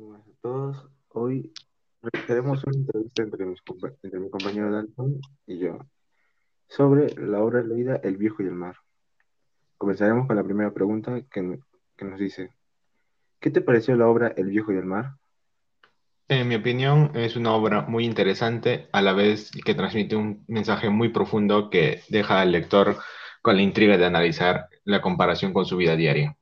Buenas a todos. Hoy realizaremos una entrevista entre, mis entre mi compañero Dalton y yo sobre la obra leída El viejo y el mar. Comenzaremos con la primera pregunta que, que nos dice, ¿qué te pareció la obra El viejo y el mar? En mi opinión, es una obra muy interesante, a la vez que transmite un mensaje muy profundo que deja al lector con la intriga de analizar la comparación con su vida diaria.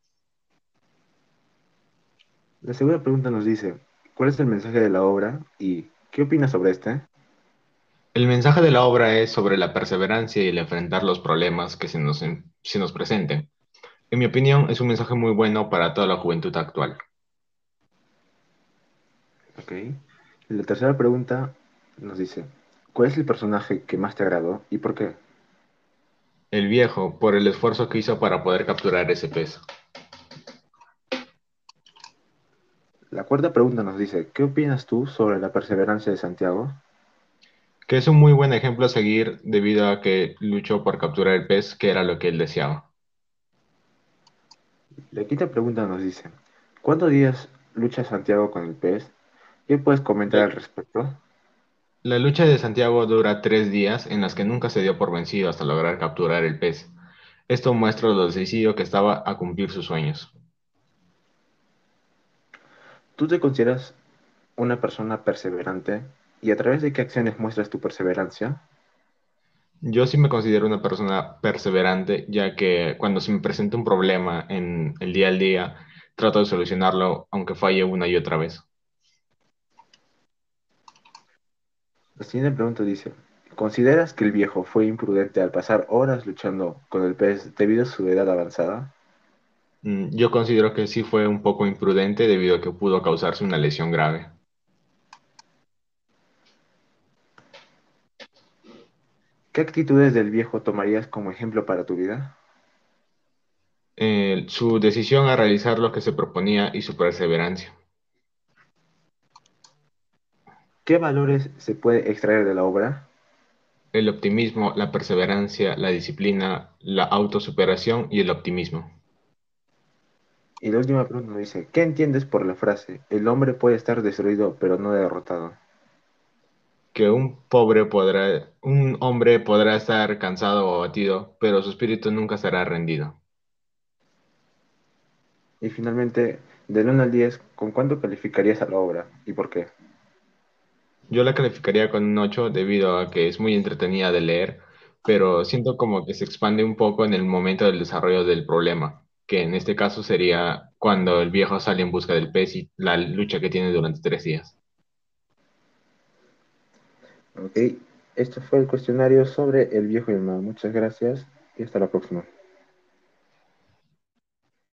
La segunda pregunta nos dice, ¿cuál es el mensaje de la obra y qué opinas sobre este? El mensaje de la obra es sobre la perseverancia y el enfrentar los problemas que se nos, se nos presenten. En mi opinión, es un mensaje muy bueno para toda la juventud actual. Ok. La tercera pregunta nos dice, ¿cuál es el personaje que más te agradó y por qué? El viejo, por el esfuerzo que hizo para poder capturar ese pez. La cuarta pregunta nos dice, ¿qué opinas tú sobre la perseverancia de Santiago? Que es un muy buen ejemplo a seguir debido a que luchó por capturar el pez, que era lo que él deseaba. La quinta pregunta nos dice, ¿cuántos días lucha Santiago con el pez? ¿Qué puedes comentar al respecto? La lucha de Santiago dura tres días en las que nunca se dio por vencido hasta lograr capturar el pez. Esto muestra lo decidido que estaba a cumplir sus sueños. ¿Tú te consideras una persona perseverante? ¿Y a través de qué acciones muestras tu perseverancia? Yo sí me considero una persona perseverante, ya que cuando se me presenta un problema en el día al día, trato de solucionarlo, aunque falle una y otra vez. La siguiente pregunta dice, ¿consideras que el viejo fue imprudente al pasar horas luchando con el pez debido a su edad avanzada? Mm, Yo considero que sí fue un poco imprudente debido a que pudo causarse una lesión grave. ¿Qué actitudes del viejo tomarías como ejemplo para tu vida? Eh, su decisión a realizar lo que se proponía y su perseverancia. ¿Qué valores se puede extraer de la obra? El optimismo, la perseverancia, la disciplina, la autosuperación y el optimismo. Y la última pregunta nos dice, ¿qué entiendes por la frase, el hombre puede estar destruido pero no derrotado? Que un pobre podrá, un hombre podrá estar cansado o abatido, pero su espíritu nunca será rendido. Y finalmente, del 1 al 10, ¿con cuánto calificarías a la obra y por qué? Yo la calificaría con un 8 debido a que es muy entretenida de leer, pero siento como que se expande un poco en el momento del desarrollo del problema, que en este caso sería cuando el viejo sale en busca del pez y la lucha que tiene durante tres días. Ok, esto fue el cuestionario sobre el viejo y el mar. Muchas gracias y hasta la próxima.